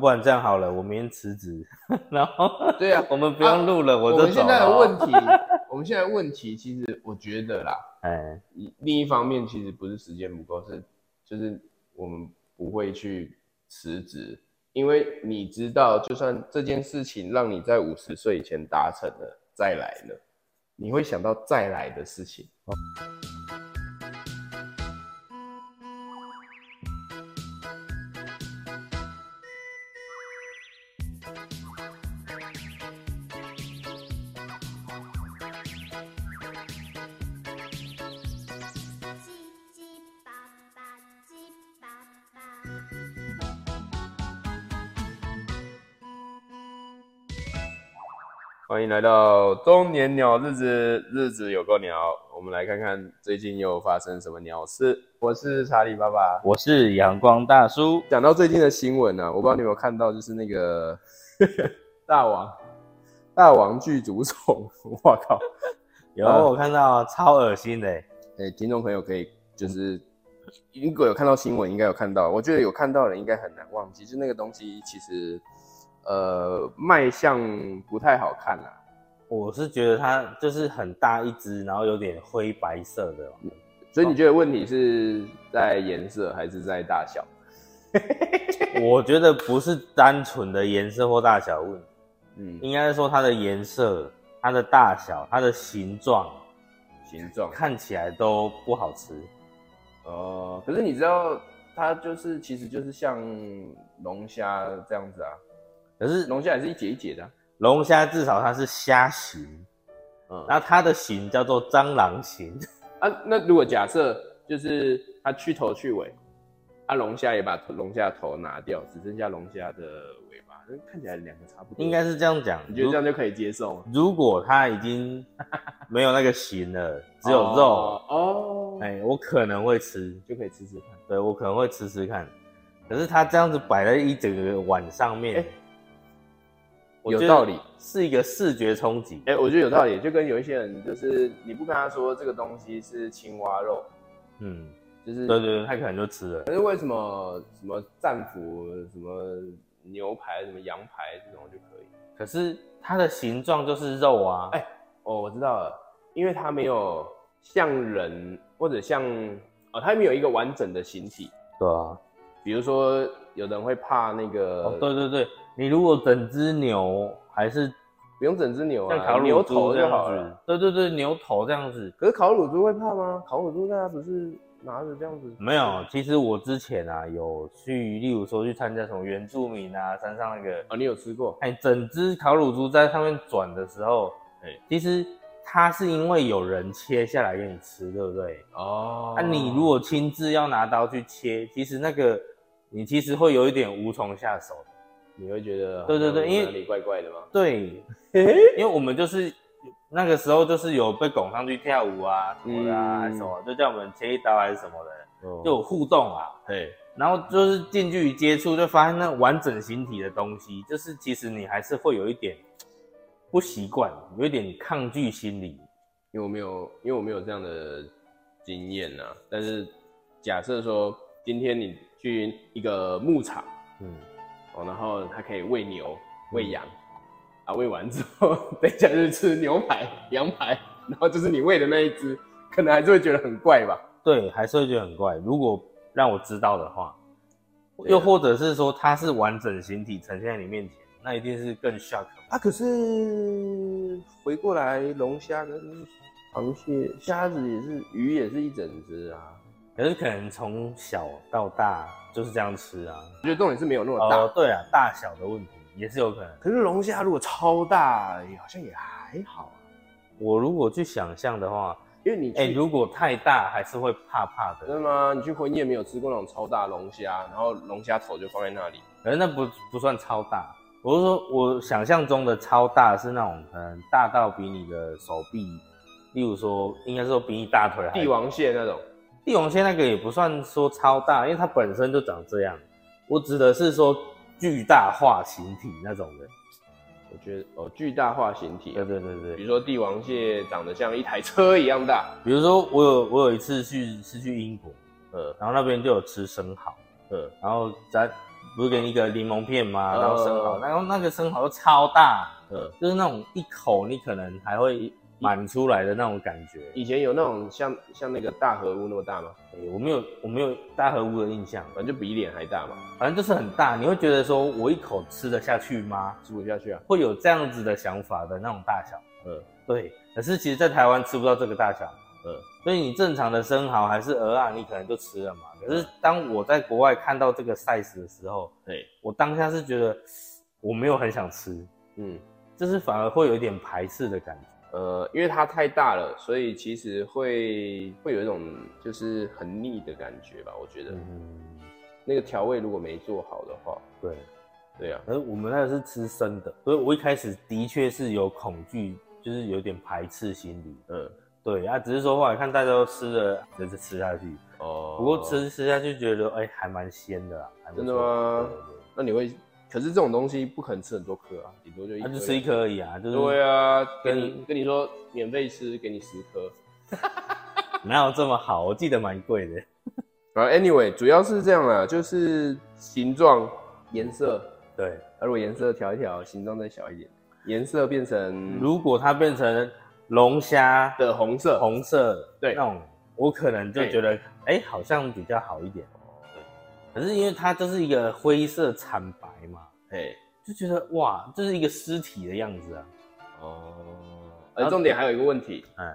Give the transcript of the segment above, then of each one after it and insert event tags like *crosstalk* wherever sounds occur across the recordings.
不然这样好了，我明天辞职，*laughs* 然后对啊，我们不用录了，我就走 *laughs* 我们现在的。问题，我们现在问题，其实我觉得啦，哎，另一方面其实不是时间不够，是就是我们不会去辞职，因为你知道，就算这件事情让你在五十岁以前达成了，再来呢，你会想到再来的事情。叽来到中年鸟日子，日子有够鸟。我们来看看最近又发生什么鸟事。我是查理爸爸。我是阳光大叔，讲到最近的新闻呢、啊，我不知道你有没有看到，就是那个 *laughs* 大王大王剧毒虫，*laughs* 我靠！有我看到超恶心的欸，哎、听众朋友可以就是如果有看到新闻，应该有看到。我觉得有看到的人应该很难忘记，就那个东西其实呃卖相不太好看啊啦。我是觉得它就是很大一只，然后有点灰白色的，所以你觉得问题是在颜色还是在大小？*laughs* 我觉得不是单纯的颜色或大小问题，嗯，应该是说它的颜色、它的大小、它的形状形状。看起来都不好吃。哦，可是你知道它就是其实就是像龙虾这样子啊，可是龙虾也是一节一节的啊、龙虾至少它是虾形，嗯，然后它的形叫做蟑螂形。啊，那如果假设就是它去头去尾，啊，龙虾也把头龙虾头拿掉，只剩下龙虾的尾巴，那看起来两个差不多。应该是这样讲。你觉得这样就可以接受吗？如如果它已经没有那个形了，*laughs* 只有肉，哦，哦哎、我可能会吃，就可以吃吃看。对我可能会吃吃看。可是它这样子摆在一整个碗上面，有道理是一个视觉冲击。哎、我觉得有道理，就跟有一些人就是你不跟他说这个东西是青蛙肉，嗯，就是对对对，他可能就吃了。可是为什么什么战斧、什么牛排、什么羊排这种就可以？可是它的形状就是肉啊，哎哦，我知道了，因为它没有像人或者像哦，它没有一个完整的形体。对啊，比如说，有的人会怕那个，哦，对对对，你如果整只牛还是不用整只牛像啊，牛烤乳猪头就这样子好了。，对对对，牛头这样子。可是烤乳猪会怕吗？烤乳猪大家不是拿着这样子？没有，其实我之前啊有去，例如说去参加什么原住民啊山上那个，哦，你有吃过？哎，整只烤乳猪在上面转的时候，哎其实它是因为有人切下来给你吃，对不对？哦那、你如果亲自要拿刀去切，其实那个你其实会有一点无从下手。你会觉得对对对因为哪里怪怪的吗？对，*laughs* 因为我们就是那个时候就是有被拱上去跳舞啊什么的啊，嗯还是什么，就叫我们切一刀还是什么的，哦就有互动啊。对，然后就是近距离接触，就发现那完整形体的东西，就是其实你还是会有一点不习惯，有一点抗拒心理。因为我没有，因为我没有这样的经验呐、但是假设说今天你去一个牧场嗯，哦，然后它可以喂牛、喂羊，啊，喂完之后，*laughs* 等一下就是吃牛排、羊排，然后就是你喂的那一只，可能还是会觉得很怪吧？对，还是会觉得很怪。如果让我知道的话，又或者是说它是完整形体呈现在你面前，那一定是更 shock。啊，可是回过来，龙虾跟螃蟹、虾子也是，鱼也是一整只啊。可是可能从小到大就是这样吃啊。我觉得重点是没有那么大。哦，对啊，大小的问题也是有可能。可是龙虾如果超大，好像也还好啊。我如果去想象的话，因为你去哎、如果太大还是会怕怕的。真的吗？你去婚宴没有吃过那种超大龙虾，然后龙虾头就放在那里，可是那不不算超大，我是说我想象中的超大是那种可能大到比你的手臂，例如说应该说比你大腿还帝王蟹那种。帝王蟹那个也不算说超大，因为它本身就长这样。我指的是说巨大化形体那种的。我觉得哦，巨大化形体对，对对对比如说帝王蟹长得像一台车一样大，比如说我有我有一次去是去英国，呃然后那边就有吃生蚝，呃，然后在不是给你一个柠檬片吗？嗯然后生蚝，然后那个生蚝超大，呃，就是那种一口你可能还会满出来的那种感觉。以前有那种像像那个大河屋那么大吗？诶我没有我没有大河屋的印象，反正就比脸还大嘛，反正就是很大，你会觉得说我一口吃得下去吗？吃不下去啊。会有这样子的想法的那种大小。嗯对，可是其实，在台湾吃不到这个大小，嗯，所以你正常的生蚝还是鹅啊，你可能就吃了嘛。可是当我在国外看到这个 size 的时候，对，我当下是觉得我没有很想吃，嗯。就是反而会有一点排斥的感觉。呃，因为它太大了，所以其实会会有一种就是很腻的感觉吧。我觉得、嗯，那个调味如果没做好的话，对。对啊，而我们那个是吃生的，所以我一开始的确是有恐惧，就是有点排斥心理。嗯，对啊，只是说后来看大家都吃了，就是吃下去。哦，不过吃吃下去觉得，哎、还蛮鲜的啦。真的吗那你会，可是这种东西不可能吃很多颗啊，顶多就一颗。他就吃一颗而已啊，就是对啊，跟跟你跟你说免费吃，给你十颗。*laughs* 哪有这么好？我记得蛮贵的。啊，anyway，主要是这样啦，就是形状、颜色，对，而如果颜色调一调，形状再小一点，颜色变成如果它变成龙虾的红色，红色，对那种，我可能就觉得，哎、好像比较好一点。对，可是因为它就是一个灰色惨白嘛，哎，就觉得哇，就是一个尸体的样子啊。哦，而重点还有一个问题，嗯，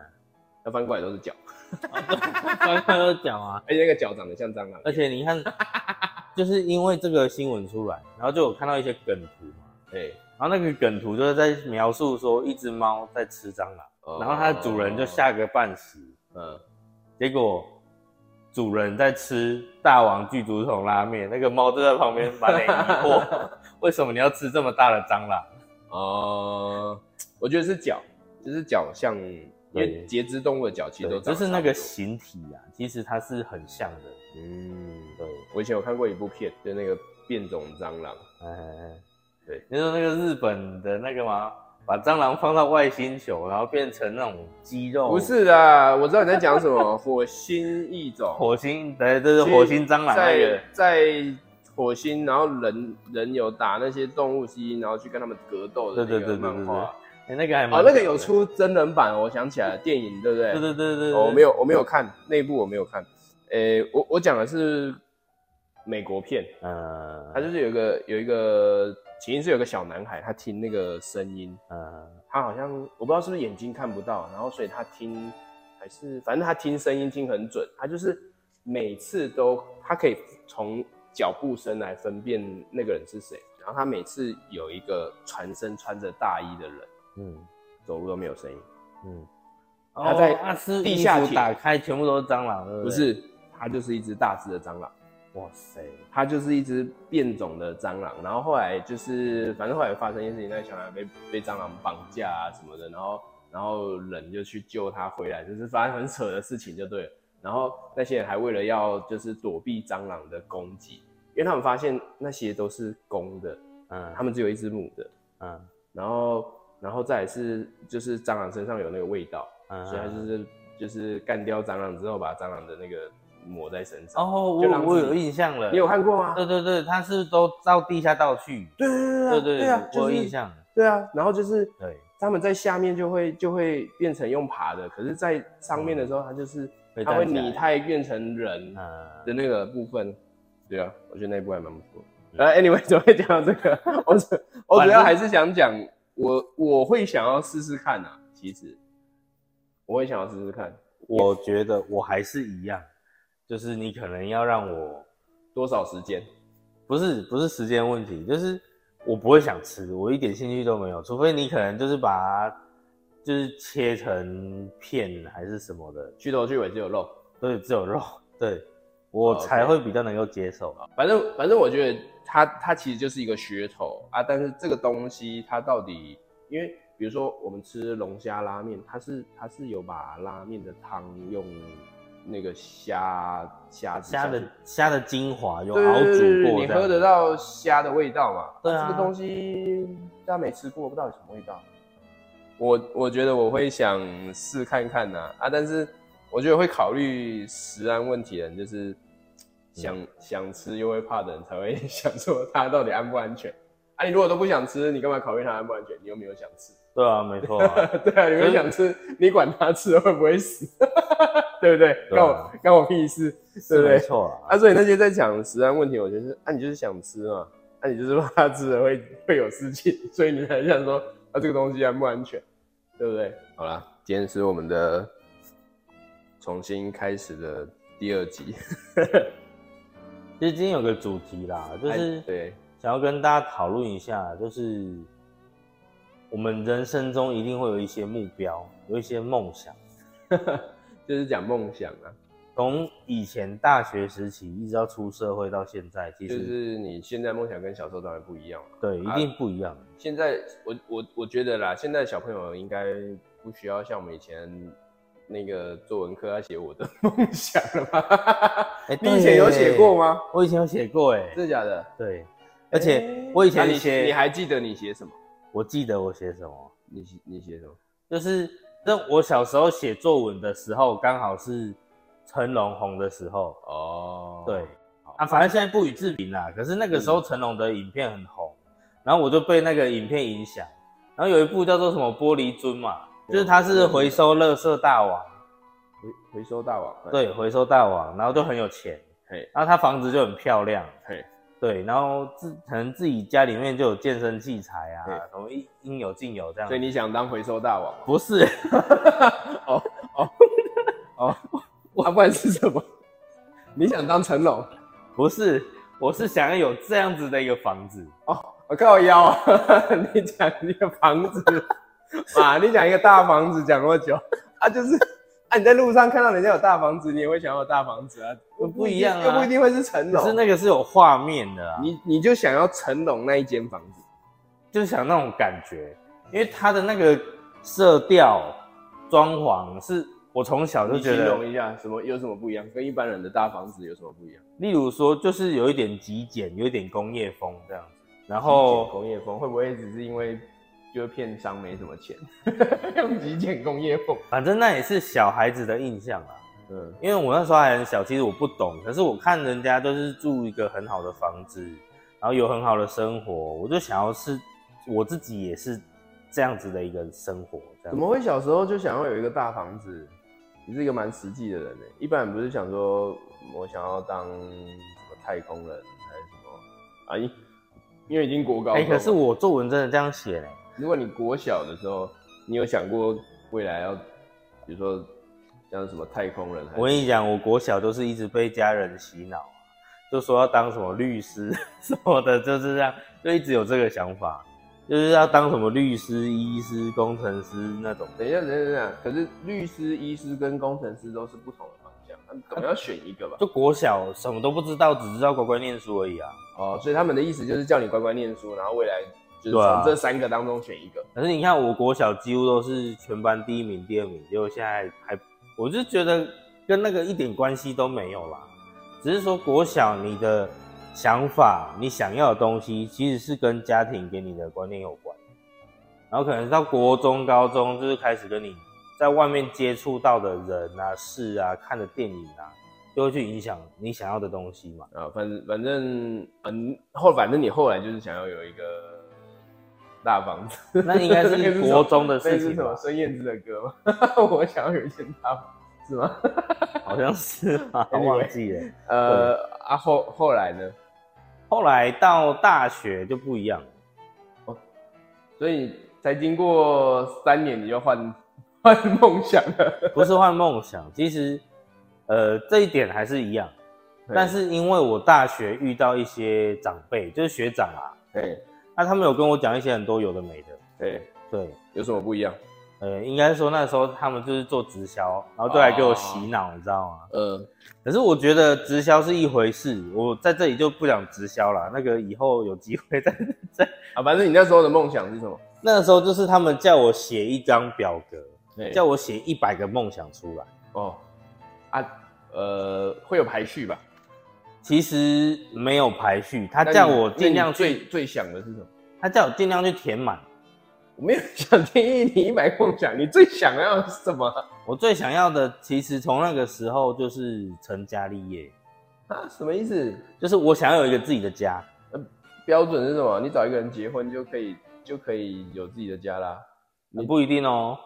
要翻过来都是脚，*laughs* 翻过来都是脚啊，*laughs* 而且那个脚长得像蟑螂，而且你看，就是因为这个新闻出来，然后就有看到一些梗图嘛，哎，然后那个梗图就是在描述说一只猫在吃蟑螂，哦。然后它的主人就吓个半死，嗯，结果主人在吃大王巨足桶拉面，那个猫就在旁边满脸疑惑，*laughs* 为什么你要吃这么大的蟑螂？哦，我觉得是脚，就是脚像，因为节肢动物的脚其实都就是那个形体啊，其实它是很像的。嗯，对，我以前有看过一部片，就那个变种蟑螂，哎哎，哎。对，你说那个日本的那个吗？把蟑螂放到外星球，然后变成那种肌肉，不是的，我知道你在讲什么，火星异种，火星，对，这是火星蟑螂那个在，在火星，然后人人有打那些动物基因，然后去跟他们格斗的那个对对对漫画。哎、那个还蛮哦，那个有出真人版，我想起来了，电影对不对？对对对对对，哦我没有，我没有看那部，我没有看。诶、我我讲的是美国片，呃，它就是有一个有一个起因是有个小男孩，他听那个声音，呃，他好像我不知道是不是眼睛看不到，然后所以他听还是反正他听声音听很准，他就是每次都他可以从脚步声来分辨那个人是谁，然后他每次有一个全身穿着大衣的人嗯走路都没有声音，嗯，他在地下铁衣服打开全部都是蟑螂，对不对？不，是，他就是一只大只的蟑螂。哇塞，它就是一只变种的蟑螂，然后后来就是，反正后来发生一件事情，那个小孩被被蟑螂绑架啊什么的，然后然后人就去救他回来，就是发生很扯的事情就对了。然后那些人还为了要就是躲避蟑螂的攻击，因为他们发现那些都是公的，嗯，他们只有一只母的，嗯。然后然后再来是就是蟑螂身上有那个味道，嗯，所以他就是就是干掉蟑螂之后把蟑螂的那个抹在身上。哦，我我有印象了，你有看过吗？对对对，他是都到地下道去，对对对对对对啊，我有印象，对啊，然后就是对，他们在下面就会就会变成用爬的，可是，在上面的时候，它就是会它会拟态变成人嗯的那个部分。对啊，我觉得那一部还蛮不错。嗯呃，anyway，怎么会讲到这个？*laughs* 我主我主要还是想讲，我我会想要试试看啊。其实我会想要试试看，我觉得我还是一样，就是你可能要让我多少时间？不是不是时间问题，就是我不会想吃，我一点兴趣都没有，除非你可能就是把它就是切成片还是什么的，去头去尾只有肉。对，只有肉，对我才会比较能够接受。反正反正我觉得它它其实就是一个噱头啊，但是这个东西它到底，因为比如说我们吃龙虾拉面，它是它是有把拉面的汤用那个虾虾子虾的虾的精华有对熬煮过，你喝得。到虾的味道嘛？对啊这个东西大家没吃过，不知道有什么味道。我我觉得我会想试看看呐啊但是我觉得会考虑食安问题的人就是想想吃又会怕的人才会 *laughs* 想说它到底安不安全。啊，你如果都不想吃，你干嘛考虑它安不安全？你又没有想吃。对啊，没错、啊，*laughs* 对啊，你没有想吃，你管它吃了会不会死？*laughs* 对不对？关我关我屁事，对不对？错啊。啊，所以那些在讲食安问题，我觉得是啊，你就是想吃嘛，啊，你就是怕吃了会会有事情，所以你才想说啊，这个东西安不安全，对不对？好啦，今天是我们的重新开始的第二集，*laughs* 其实今天有个主题啦，就是哎对，想要跟大家讨论一下，就是我们人生中一定会有一些目标，有一些梦想。*laughs* 就是讲梦想啊，从以前大学时期一直到出社会到现在，其就实、是你现在梦想跟小时候当然不一样了。对一定不一样。现在我我我觉得啦，现在小朋友应该不需要像我们以前那个作文课要写我的梦想了吧？*laughs* 哎你以前有写过？吗？我以前有写过，哎，真的假的？对，而且我以前写，你还记得你写什么？我记得我写什么，你写你写什么？就是那我小时候写作文的时候，刚好是成龙红的时候，哦，对，啊，反正现在不予置评啦。可是那个时候成龙的影片很红，然后我就被那个影片影响。然后有一部叫做什么玻璃樽嘛，就是他是回收垃圾大王，回回收大王。对，回收大王，然后就很有钱，嘿，然后他房子就很漂亮，嘿，对，然后自可能自己家里面就有健身器材啊，什么应应有尽有这样所以。你想当回收大王？不是，哦哦哦，啊，不然是什么？你想当成龙？不是，我是想要有这样子的一个房子。哦，我靠腰啊！*laughs* 你讲一个房子啊，你讲一个大房子讲那么久啊，就是啊，你在路上看到人家有大房子，你也会想要有大房子啊，不不一样啊。又不一定会是成龙，可是那个是有画面的啊，你你就想要成龙那一间房子，就是想那种感觉，因为它的那个色调、装潢是我从小就你觉得形容，一下什么有什么不一样，跟一般人的大房子有什么不一样？例如说就是有一点极简，有一点工业风这样子，然后工业风会不会只是因为就是片商没什么钱，*laughs* 用极简工业风？反正那也是小孩子的印象啊。嗯，因为我那时候还很小，其实我不懂，可是我看人家都是住一个很好的房子，然后有很好的生活，我就想要是我自己也是这样子的一个生活，怎么会小时候就想要有一个大房子？你是一个蛮实际的人呢。一般人不是想说我想要当什么太空人还是什么啊？因因为已经国高了可是我作文真的这样写嘞，如果你国小的时候，你有想过未来要，比如说像什么太空人？我跟你讲，我国小都是一直被家人洗脑，就说要当什么律师 *laughs* 什么的，就是这样，就一直有这个想法，就是要当什么律师、医师、工程师那种。等一下，等一下。可是律师、医师跟工程师都是不同的方向，那总要选一个吧？就国小什么都不知道，只知道乖乖念书而已啊。哦，所以他们的意思就是叫你乖乖念书，然后未来就从这三个当中选一个。可是你看，我国小几乎都是全班第一名、第二名，结果现在还，我就觉得跟那个一点关系都没有啦。只是说国小你的想法、你想要的东西，其实是跟家庭给你的观念有关。然后可能到国中、高中，就是开始跟你在外面接触到的人啊、事啊、看的电影啊，就会去影响你想要的东西嘛。啊，反正反正嗯，后反正你后来就是想要有一个大房子，那应该是 *laughs* 国中的事情吧？什么孙燕姿的歌吗？*laughs* 我想要有一间大房子，是吗？*laughs* 好像是吧，Anyway 忘记了。呃啊后后来呢？后来到大学就不一样了，所以才经过三年，你就换换梦想了。不是换梦想，其实，呃，这一点还是一样。但是因为我大学遇到一些长辈，就是学长啊，对那他们有跟我讲一些很多有的没的，对，对，有什么不一样？呃，应该说那时候他们就是做直销，然后就来给我洗脑，你知道吗？呃，可是我觉得直销是一回事，我在这里就不讲直销了，那个以后有机会再再。啊，反正你那时候的梦想是什么？那时候就是他们叫我写一张表格，对叫我写一百个梦想出来。哦啊呃，会有排序吧？其实没有排序，他叫我尽量最，最想的是什么？他叫我尽量去填满。我没有想定义你一百个梦想，你最想要是什么？我最想要的，其实从那个时候就是成家立业，啊，什么意思？就是我想要有一个自己的家。标准是什么？你找一个人结婚就可以就可以有自己的家啦？你不一定哦，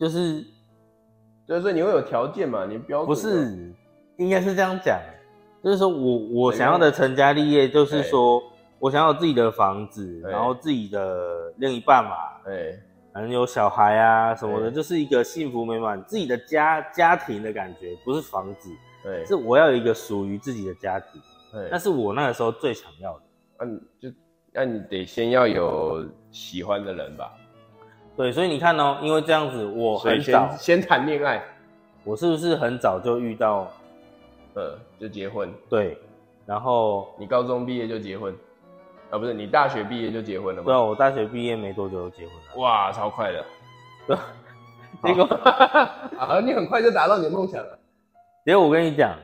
就是就是说你会有条件嘛？你标准不是，应该是这样讲，就是说我我想要的成家立业，就是说我想要自己的房子，然后自己的另一半嘛，对，可能有小孩啊什么的，就是一个幸福美满自己的家家庭的感觉，不是房子，对，是我要有一个属于自己的家庭，对。那，是我那个时候最想要的。那你就那你得先要有喜欢的人吧，对，所以你看哦，因为这样子，我很早先，先谈恋爱，我是不是很早就遇到呃，就结婚。对，然后你高中毕业就结婚，啊，不是你大学毕业就结婚了对啊，吗？我大学毕业没多久就结婚了，哇，超快的。对，结果 *laughs* 啊，你很快就达到你的梦想了。结果我跟你讲，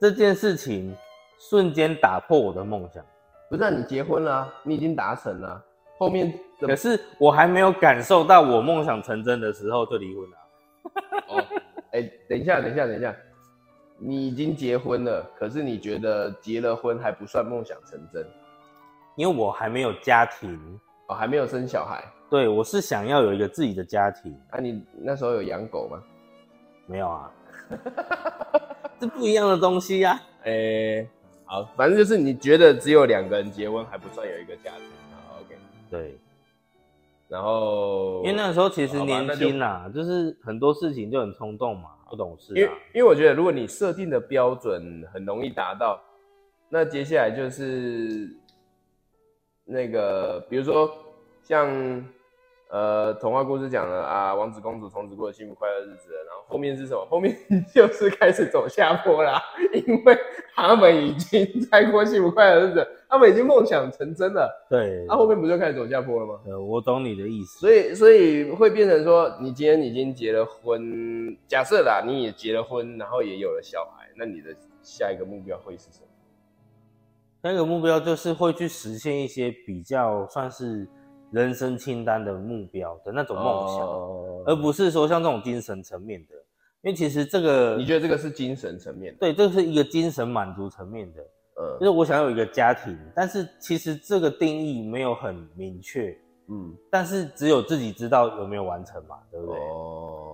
这件事情瞬间打破我的梦想，不是、啊，你结婚了啊、你已经达成了啊，后面可是我还没有感受到我梦想成真的时候就离婚了。哦，哎、等一下，等一下，等一下，你已经结婚了，可是你觉得结了婚还不算梦想成真因为我还没有家庭，哦，还没有生小孩。对我是想要有一个自己的家庭，啊，你那时候有养狗吗？没有啊，*laughs* 这不一样的东西呀、哎、好，反正就是你觉得只有两个人结婚还不算有一个家庭。好，OK。对，然后，因为那时候其实年轻啦，就是很多事情就很冲动嘛，不懂事因为。因为我觉得，如果你设定的标准很容易达到，那接下来就是那个，比如说像呃童话故事讲了啊，王子公主从此过着幸福快乐日子了，然后后面是什么？*laughs* 后面就是开始走下坡啦，因为他们已经在过幸福快乐日子，他们已经梦想成真了，对，那、后面不就开始走下坡了吗？呃，我懂你的意思。所以，所以会变成说，你今天已经结了婚，假设啦，你也结了婚，然后也有了小孩，那你的下一个目标会是什么？那个目标就是会去实现一些比较算是人生清单的目标的那种梦想，哦而不是说像这种精神层面的。因为其实这个，你觉得这个是精神层面的？对，这是一个精神满足层面的，呃就嗯是我想要有一个家庭，但是其实这个定义没有很明确，嗯，但是只有自己知道有没有完成嘛，对不对？哦，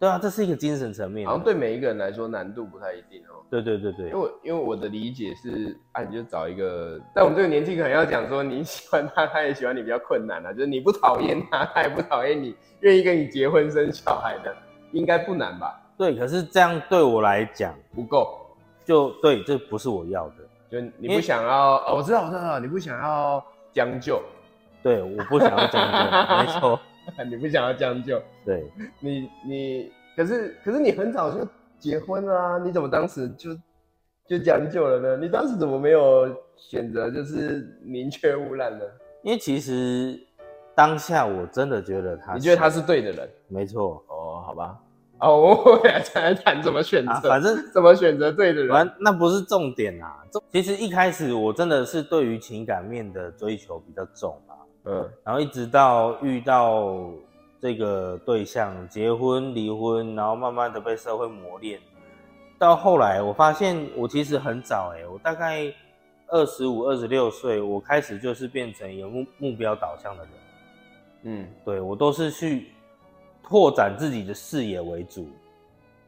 对啊，这是一个精神层面的。好像对每一个人来说难度不太一定哦。对对对对因为我因为我的理解是，啊，你就找一个，在我们这个年纪可能要讲说你喜欢他，他也喜欢你比较困难啊，就是你不讨厌他，他也不讨厌你，愿意跟你结婚生小孩的，应该不难吧？对，可是这样对我来讲，不够，就对，这不是我要的。就你不想要，哦，我知道，我知道，你不想要将就，对，我不想要这样做，*laughs* 没错。*laughs* 你不想要将就，对，你你，可是可是你很早就结婚了啊，你怎么当时就就将就了呢？你当时怎么没有选择就是宁缺毋滥呢？因为其实当下我真的觉得他，你觉得他是对的人？没错哦，好吧，哦，我们俩才来谈怎么选择，啊，反正怎么选择对的人。那不是重点啊。其实一开始我真的是对于情感面的追求比较重啊，嗯然后一直到遇到这个对象结婚离婚，然后慢慢的被社会磨练，到后来我发现我其实很早哎、我大概二十五、二十六岁，我开始就是变成有目目标导向的人。嗯，对我都是去拓展自己的视野为主。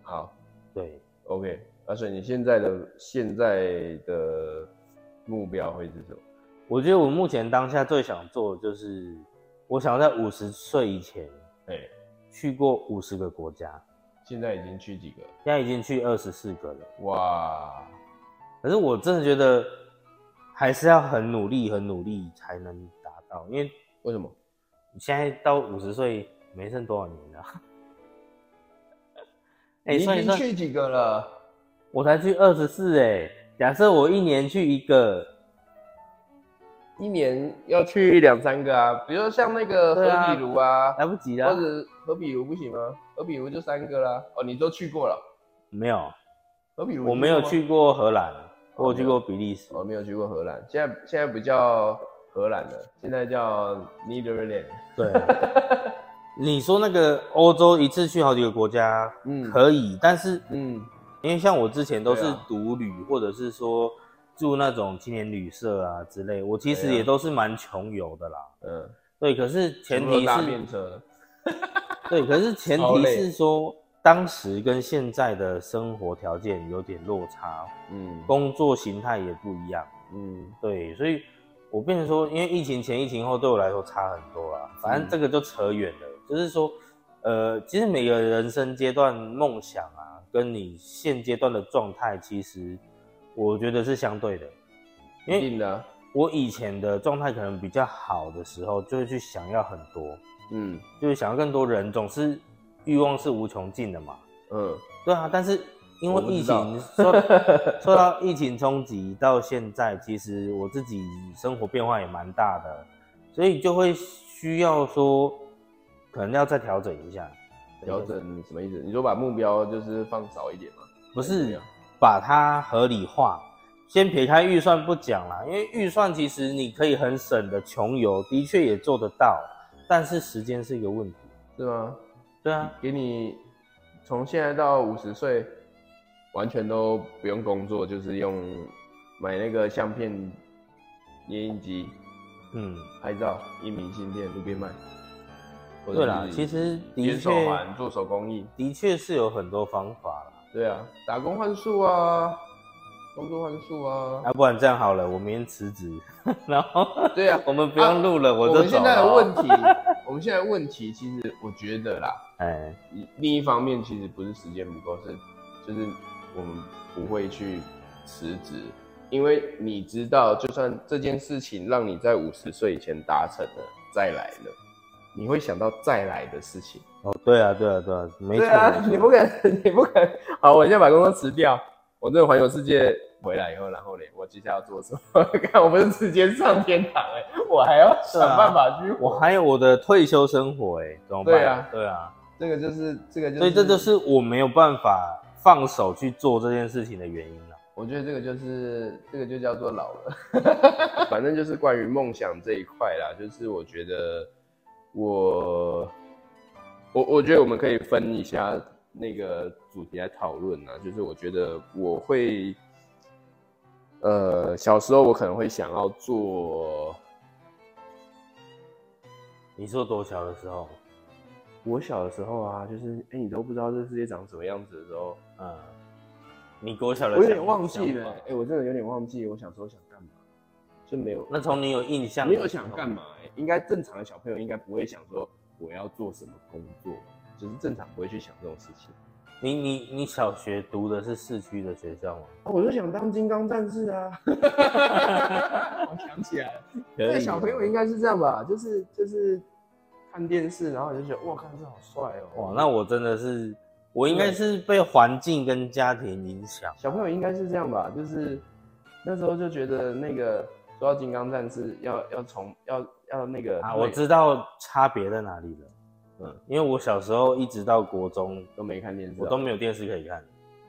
好对，，OK。而且你现在的现在的目标会是什么？我觉得我目前当下最想做的就是，我想要在五十岁以前哎、去过五十个国家，现在已经去几个？现在已经去二十四个了。哇，可是我真的觉得还是要很努力、很努力才能达到，因为为什么？你现在到五十岁没剩多少年了。哎、你已算一算，经去几个了？我才去二十四哎。假设我一年去一个，一年要去两三个啊，比如说像那个对啊河比如啊，来不及了或。者河比如不行吗？河比如就三个啦。哦，你都去过了。没有，河比如我没有去过荷兰，我有去过比利时。我没有去过荷兰，现在现在不叫荷兰了，现在叫 Netherlands。对，*laughs* 你说那个欧洲一次去好几个国家，嗯可以，但是嗯，因为像我之前都是对啊独旅，或者是说住那种青年旅社啊之类，我其实也都是蛮穷游的啦。嗯，对，可是前提是 *laughs* *laughs* 对，可是前提是说，当时跟现在的生活条件有点落差，嗯。工作形态也不一样。嗯。对，所以我变成说，因为疫情前、疫情后对我来说差很多啦。反正这个就扯远了，就是说，呃，其实每个人生阶段梦想啊，跟你现阶段的状态，其实我觉得是相对的。因为一定的啊，我以前的状态可能比较好的时候，就会去想要很多，嗯就是想要更多人，总是欲望是无穷尽的嘛。嗯，对啊，但是因为疫情受 *laughs* 受到疫情冲击，到现在其实我自己生活变化也蛮大的，所以就会需要说，可能要再调整一下。调整什么意思？你说把目标就是放少一点吗？不是把它合理化。先撇开预算不讲啦，因为预算其实你可以很省的穷游，的确也做得到，但是时间是一个问题。是吗？对啊，给你从现在到五十岁，完全都不用工作，就是用买那个相片、影印机嗯，拍照、印明信片，路边卖。对啦，其实的确环、做手工艺，的确是有很多方法啦。对啊，打工换宿啊，工作换宿啊，要不然这样好了，我明天辞职，*laughs* 然后对啊，我们不用录了，我就走们现在的问题，*laughs* 我们现在的问题，其实我觉得啦，哎，另一方面其实不是时间不够，是就是我们不会去辞职，因为你知道，就算这件事情让你在五十岁以前达成了，再来了，你会想到再来的事情。哦，对啊，对啊，对啊，没错，对啊，你不肯，你不肯。好，我现在把工作辞掉，我这个环游世界回来以后，然后呢，我接下来要做什么？*laughs* 看，我不是直接上天堂哎、我还要想办法去活。我还有我的退休生活，哎，怎么办？对啊对啊，这个就是这个就是，所以这就是我没有办法放手去做这件事情的原因了。我觉得这个就是这个就叫做老了，*laughs* 反正就是关于梦想这一块啦。就是我觉得我我我觉得我们可以分一下那个主题来讨论啊。就是我觉得我会，呃，小时候我可能会想要做，你说多小的时候？我小的时候啊，就是哎、你都不知道这世界长什么样子的时候，嗯，你国小的我有点忘记了，想哎、法我真的有点忘记我小时候想干嘛，就没有。那从你有印象，没有想干？嘛、欸？应该正常的小朋友应该不会想说我要做什么工作，就是正常不会去想这种事情。你你你小学读的是市区的学校吗？我就想当金刚战士啊！*laughs* 我想起来了，*laughs* 可以那小朋友应该是这样吧？就是就是看电视，然后就觉得哇，看这好帅哦！哇，那我真的是，我应该是被环境跟家庭影响。小朋友应该是这样吧？就是那时候就觉得那个说到金刚战士要要从要要那个啊，我知道差别在哪里了。嗯，因为我小时候一直到国中，都没看电视哦，我都没有电视可以看。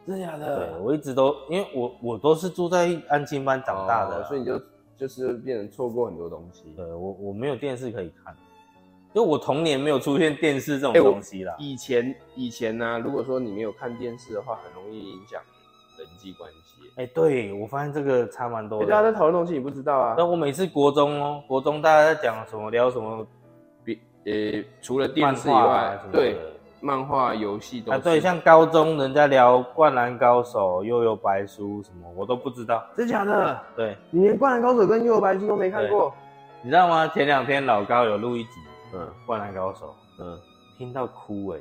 真的假对的？我一直都，因为我我都是住在安亲班长大的啊、哦所以你就就是变成错过很多东西。对我我没有电视可以看，因为我童年没有出现电视这种东西啦。以前以前呢、如果说你没有看电视的话，很容易影响人际关系。哎、对我发现这个差蛮多欸大家在的。讨论东西，你不知道啊？那我每次国中哦，国中大家在讲什么聊什么比呃，除了电视以外对，漫画、游戏都啊，对，像高中人家聊《灌篮高手》《悠悠白书》什么，我都不知道。真假的？对，你连《灌篮高手》跟《悠悠白书》都没看过？你知道吗？前两天老高有录一集嗯《灌篮高手》，嗯，听到哭哎、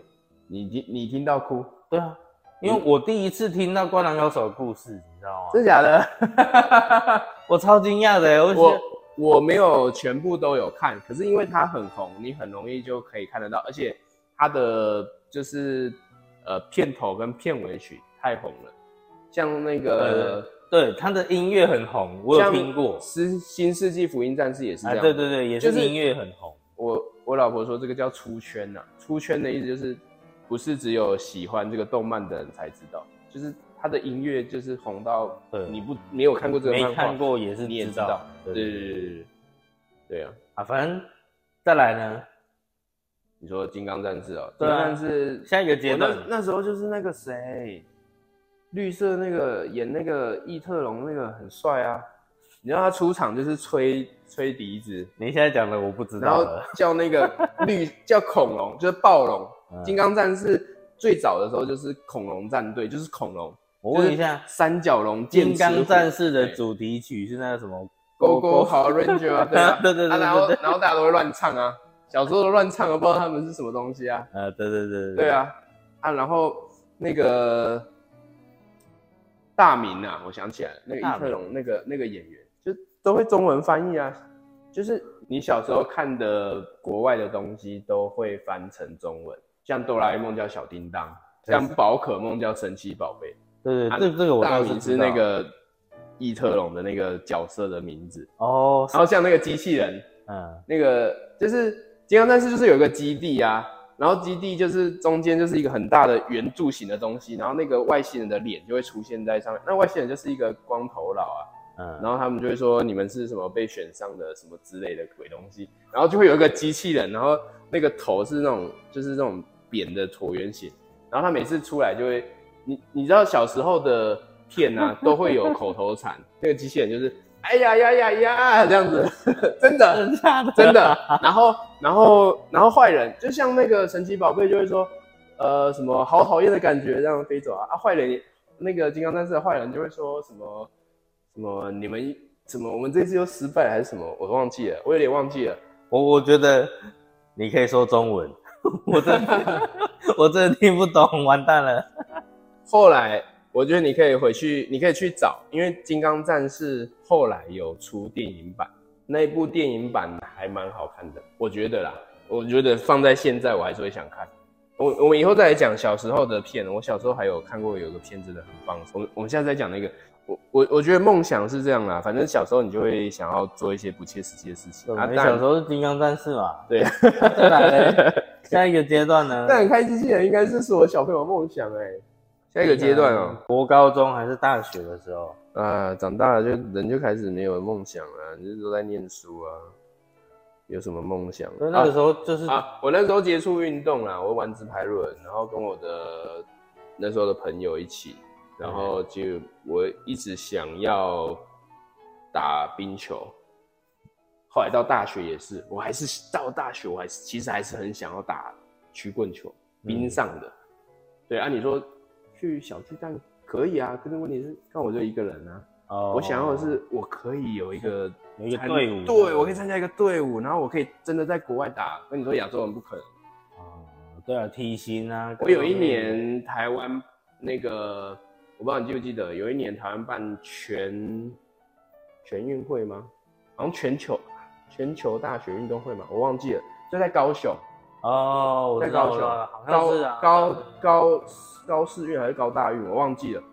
你听你听到哭？对啊，因为我第一次听到《灌篮高手》的故事，你知道吗？真假的？*laughs* 我超惊讶的、欸，我我没有全部都有看，可是因为它很红，你很容易就可以看得到，而且它的就是呃片头跟片尾曲太红了，像那个对它的音乐很红，我有像听过。新新世纪福音战士也是这哎，样，对对对，也是音乐很红。我我老婆说这个叫出圈呐、出圈的意思就是不是只有喜欢这个动漫的人才知道，就是他的音乐就是红到对你不没有看过这个漫没，看过也是你也知道对对对对啊！啊，反正再来呢，你说金刚战士哦，金刚战士下一个阶段那时候就是那个谁，绿色那个演那个异特龙那个很帅啊，你知道他出场就是吹吹笛子，你现在讲的我不知然后。*laughs* 叫那个绿叫恐龙，就是暴龙。嗯金刚战士最早的时候就是恐龙战队，就是恐龙。我问一下，三角龙《金刚剑齿虎战士》的主题曲是那个什么 Go Go 好 Ranger 啊，*laughs* 对啊，对对对啊然后对对然后大家都会乱唱啊，小时候都乱唱，都不知道他们是什么东西啊。呃，对对对对，啊，啊，然后那个大明啊，我想起来了，那个大明伊特龙那个那个演员，就都会中文翻译啊，就是你小时候看的国外的东西都会翻成中文，像哆啦 A 梦叫小叮当，像宝可梦叫神奇宝贝，对啊对，这这个我大明倒是知道。是那个异特龙的那个角色的名字，哦，然后像那个机器人，嗯，那个就是金刚战士，就是有一个基地啊，然后基地就是中间就是一个很大的圆柱形的东西，然后那个外星人的脸就会出现在上面，那外星人就是一个光头佬啊，嗯，然后他们就会说你们是什么被选上的什么之类的鬼东西，然后就会有一个机器人，然后那个头是那种就是那种扁的椭圆形，然后他每次出来就会，你你知道小时候的片啊 *laughs* 都会有口头禅，那个机器人就是哎呀呀呀呀这样子，*laughs* 真的真的，真的。然后，然后，然后坏人就像那个神奇宝贝就会说，呃，什么好讨厌的感觉，这样飞走啊。啊，坏人也那个金刚战士的坏人就会说什么什么你们怎么我们这次又失败了还是什么，我忘记了，我有点忘记了。我我觉得你可以说中文，我真的 *laughs* 我真的听不懂，完蛋了。后来我觉得你可以回去，你可以去找，因为金刚战士后来有出电影版，那一部电影版还蛮好看的，我觉得啦，我觉得放在现在我还是会想看。我我们以后再来讲小时候的片，我小时候还有看过有一个片真的很棒。我们我们现在在讲那个，我我我觉得梦想是这样啦，反正小时候你就会想要做一些不切实际的事情啊。你小时候是金刚战士嘛？*laughs* 对，下一个阶段呢？但很开机器人应该是是我小朋友的梦想哎、下一个阶段哦、国高中还是大学的时候？啊，长大了就人就开始没有梦想了，你就都在念书啊，有什么梦想？所以那个时候就是啊啊，我那时候接触运动啦，我玩直排轮，然后跟我的那时候的朋友一起，然后就我一直想要打冰球，后来到大学也是，我还是到大学我还是其实还是很想要打曲棍球，冰上的。对啊，你说去小巨蛋可以啊，可是问题是，看我就一个人啊。哦我想要的是，我可以有一个 *laughs* 有一个队伍对我可以参加一个队伍，然后我可以真的在国外打。跟你说亚洲人不可能。哦，对啊，体型啊，我有一年台湾那个，我不知道你记不记得，有一年台湾办全全运会吗？好像全球全球大学运动会嘛，我忘记了，就在高雄，哦，我在高雄好像是啊，高高高四运还是高大运，我忘记了。嗯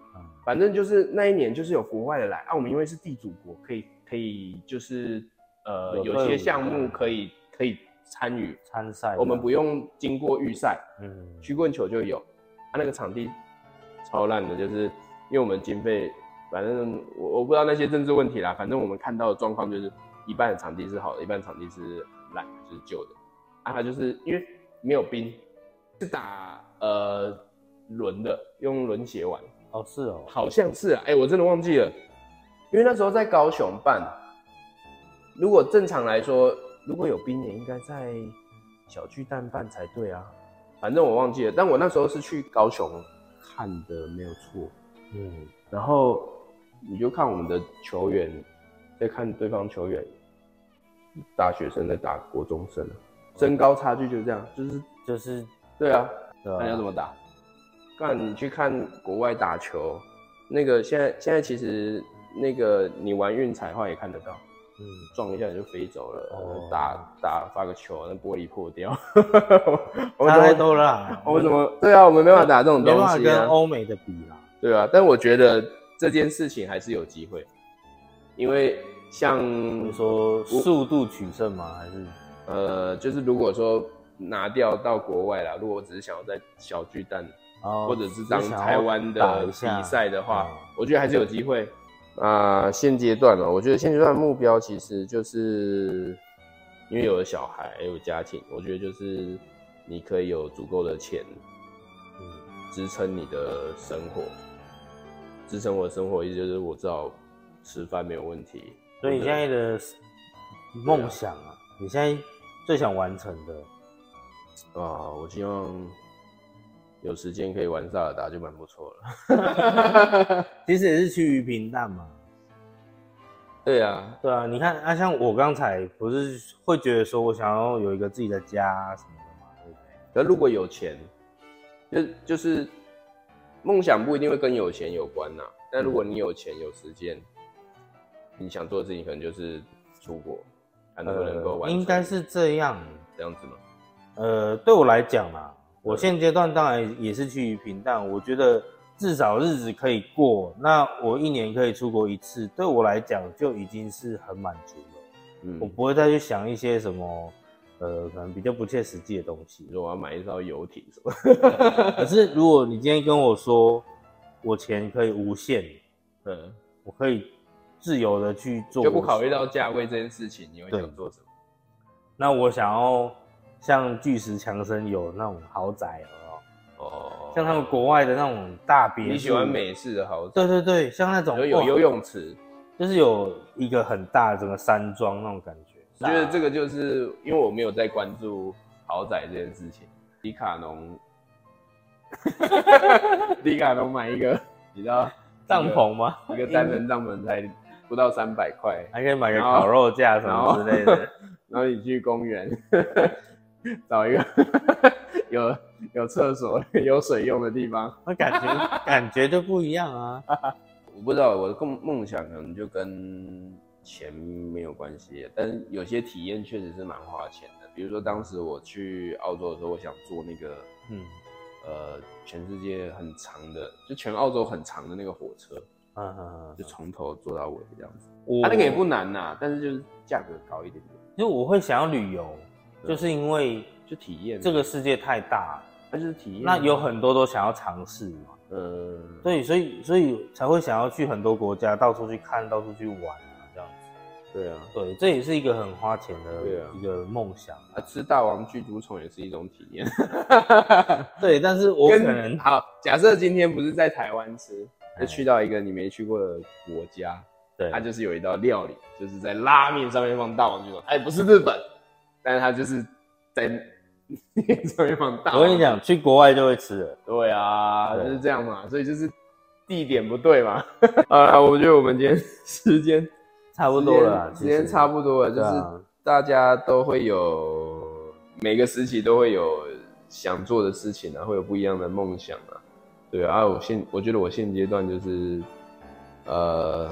反正就是那一年就是有国外的来啊，我们因为是地主国，可以可以就是呃有些项目可以可以参与，参赛，我们不，用经过预赛，嗯，曲棍球就有，啊那个场地超烂的，就是因为我们经费，反正我我不知道那些政治问题啦，反正我们看到的状况就是一半的场地是好的，一半场地是烂，就是旧的，啊它就是因为没有冰，是打呃轮的，用轮鞋玩。哦，是哦，好像是啊，哎、我真的忘记了，因为那时候在高雄办。如果正常来说，如果有冰也应该在小巨蛋办才对啊。反正我忘记了，但我那时候是去高雄看的，没有错。嗯，然后你就看我们的球员，再看对方球员，大学生在打国中生啊，身高差距就这样，就是就是对啊，那你要怎么打？干，你去看国外打球，那个现在现在其实那个你玩运彩的话也看得到，嗯，撞一下你就飞走了，哦打打发个球，那玻璃破掉，*laughs* 我怎么多了啊，*laughs* 我怎么对啊？我们没办法打这种东西啊，跟欧美的比啦，对啊，但我觉得这件事情还是有机会，因为像你说速度取胜吗？还是呃，就是如果说拿掉到国外啦，如果我只是想要在小巨蛋。哦或者是当台湾的比赛的话，嗯我觉得还是有机会。啊、现阶段呢、我觉得现阶段目标其实就是，因为有了小孩，有家庭，我觉得就是你可以有足够的钱嗯支撑你的生活。支撑我的生活，意思就是我至少吃饭没有问题。所以你现在的梦想啊，你现在最想完成的，啊，我希望有时间可以玩萨尔达就蛮不错了。*laughs* 其实也是趋于平淡嘛。对啊，对啊，你看啊，像我刚才不是会觉得说我想要有一个自己的家什么的嘛，对不对？可如果有钱，就就是梦想不一定会跟有钱有关呐、但如果你有钱有时间，你想做的事情可能就是出国，看能不能够完成。呃应该是这样。这样子吗？呃，对我来讲啦，我现阶段当然也是趋于平淡。我觉得至少日子可以过，那我一年可以出国一次，对我来讲就已经是很满足了。嗯，我不会再去想一些什么，呃，可能比较不切实际的东西如果我要买一艘游艇什么？可是如果你今天跟我说，我钱可以无限，*laughs* 嗯，我可以自由的去做，就不考虑到价位这件事情，你会想做什么？那我想要像巨石强森有那种豪宅，哦哦，像他们国外的那种大别墅，你喜欢美式的豪宅，对对对，像那种有有游泳池。就是有一个很大的整个山庄那种感觉。我觉得这个就是因为我没有在关注豪宅这件事情。迪卡侬，*laughs* 迪卡侬买一个，你知道帐篷吗？一个单人帐篷才不到三百块，还可以买个烤肉架什么之类的。*laughs* 然后你去公园 *laughs* *laughs* 找一个 *laughs* 有有厕所、有水用的地方。那感觉感觉就不一样啊。*laughs* 我不知道我的梦梦想可能就跟钱没有关系，但是有些体验确实是蛮花钱的。比如说当时我去澳洲的时候，我想坐那个嗯呃全世界很长的，就全澳洲很长的那个火车，嗯嗯就从头坐到尾这样子。我它、那个也不难呐、但是就是价格高一点点，就我会想要旅游，对就是因为就体验这个世界太大，它就是体验。那有很多都想要尝试嘛。呃，对，所以所以才会想要去很多国家，到处去看，到处去玩啊，这样子。对啊，对，这也是一个很花钱的一个梦想。啊吃大王巨毒虫也是一种体验。*laughs* 对，但是我可能好，假设今天不是在台湾吃，哎就去到一个你没去过的国家，对它就是有一道料理，就是在拉面上面放大王巨虫，它也不是日本，但是他就是在面上面放大。我跟你，讲，去国外就会吃了。对啊，对就是这样嘛，所以就是地点不对嘛。啊，我觉得我们今天时间差不多了啦，时间差不多了，就是大家都会有每个时期都会有想做的事情啊，会有不一样的梦想啊。对啊，我现我觉得我现阶段就是呃，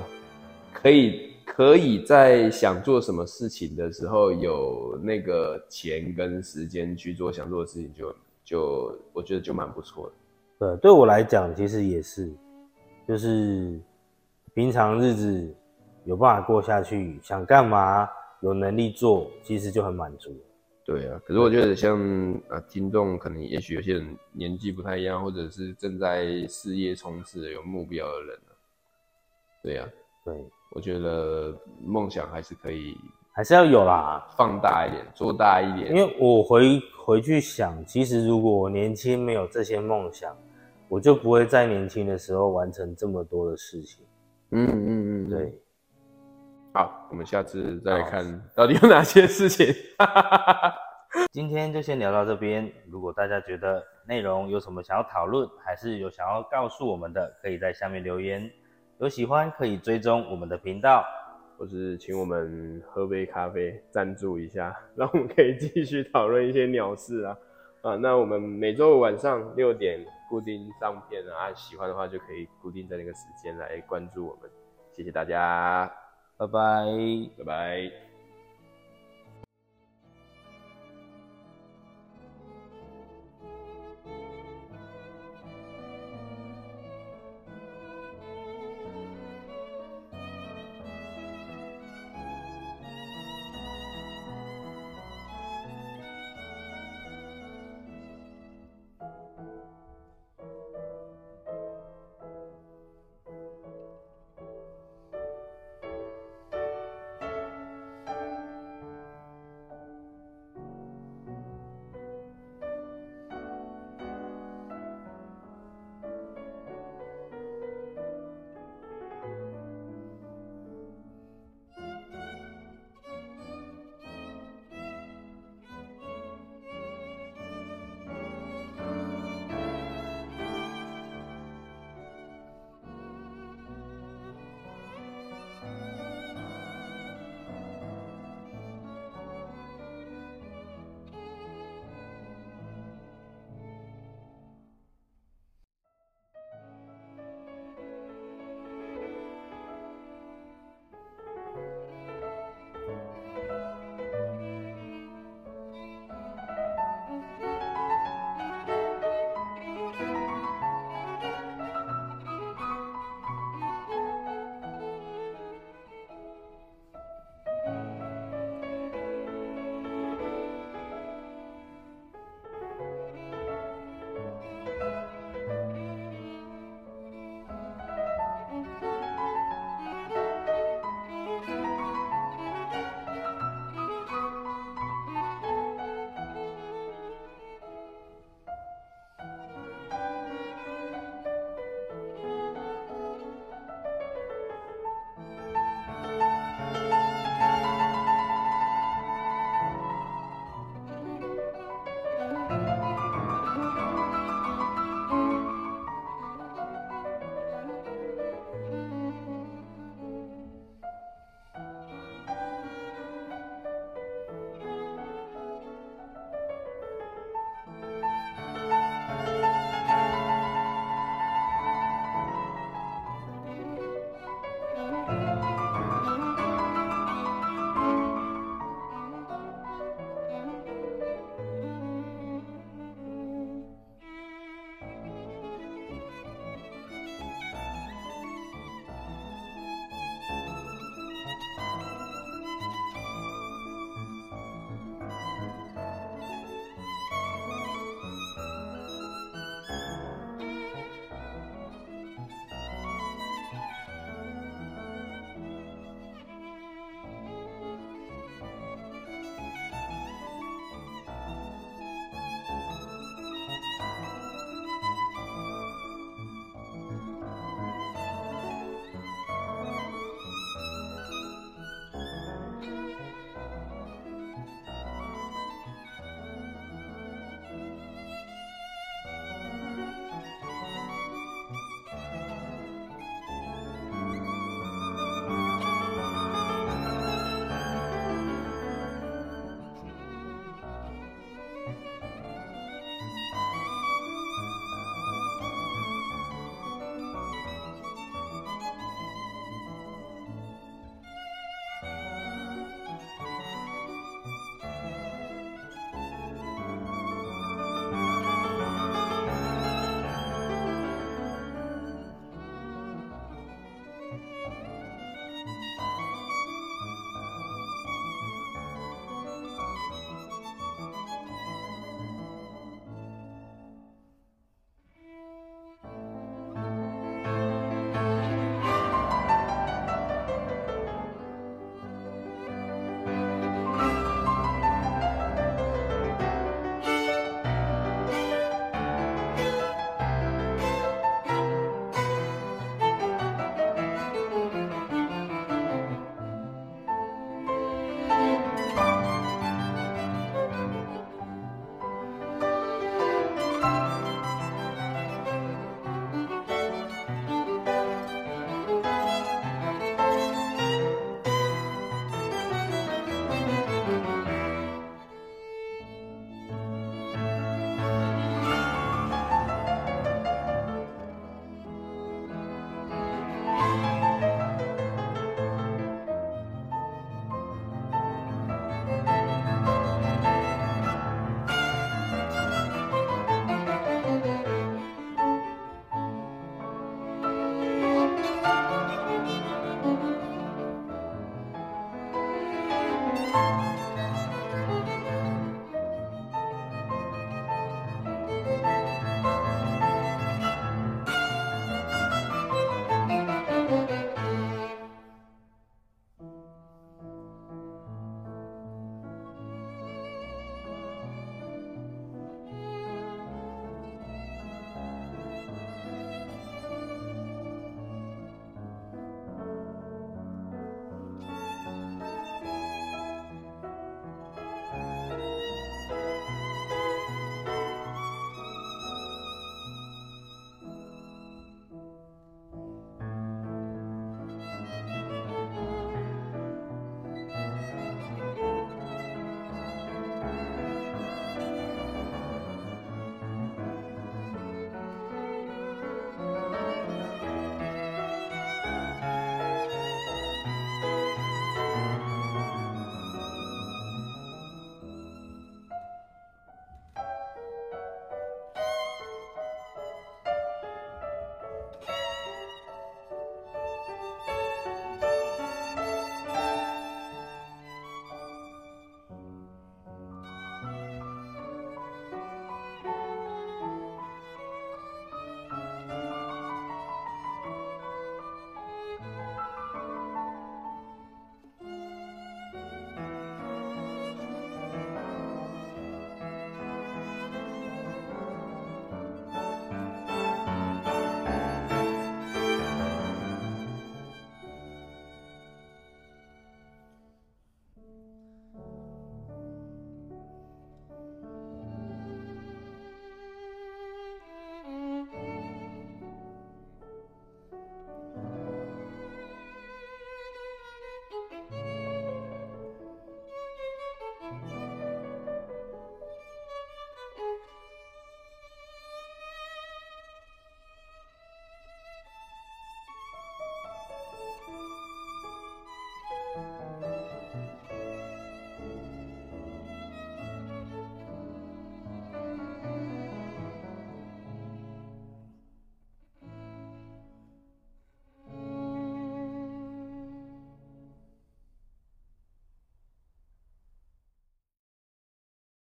可以可以在想做什么事情的时候有那个钱跟时间去做想做的事情就，就我觉得就蛮不错的。对，对我来讲，其实也是，就是平常日子有办法过下去，想干嘛有能力做，其实就很满足。对啊，可是我觉得像啊，听众可能也许有些人年纪不太一样，或者是正在事业冲刺有目标的人啊，对呀、对，我觉得梦想还是可以还是要有啦。放大一点，做大一点。因为我回回去想，其实如果我年轻没有这些梦想，我就不会在年轻的时候完成这么多的事情。嗯嗯嗯，对，好，我们下次再来看到底有哪些事情。*laughs* 今天就先聊到这边。如果大家觉得内容有什么想要讨论，还是有想要告诉我们的，可以在下面留言。有喜欢可以追踪我们的频道。或是请我们喝杯咖啡赞助一下，让我们可以继续讨论一些鸟事啊啊！那我们每周五晚上六点固定上片啊，喜欢的话就可以固定在那个时间来关注我们，谢谢大家，拜拜。拜拜。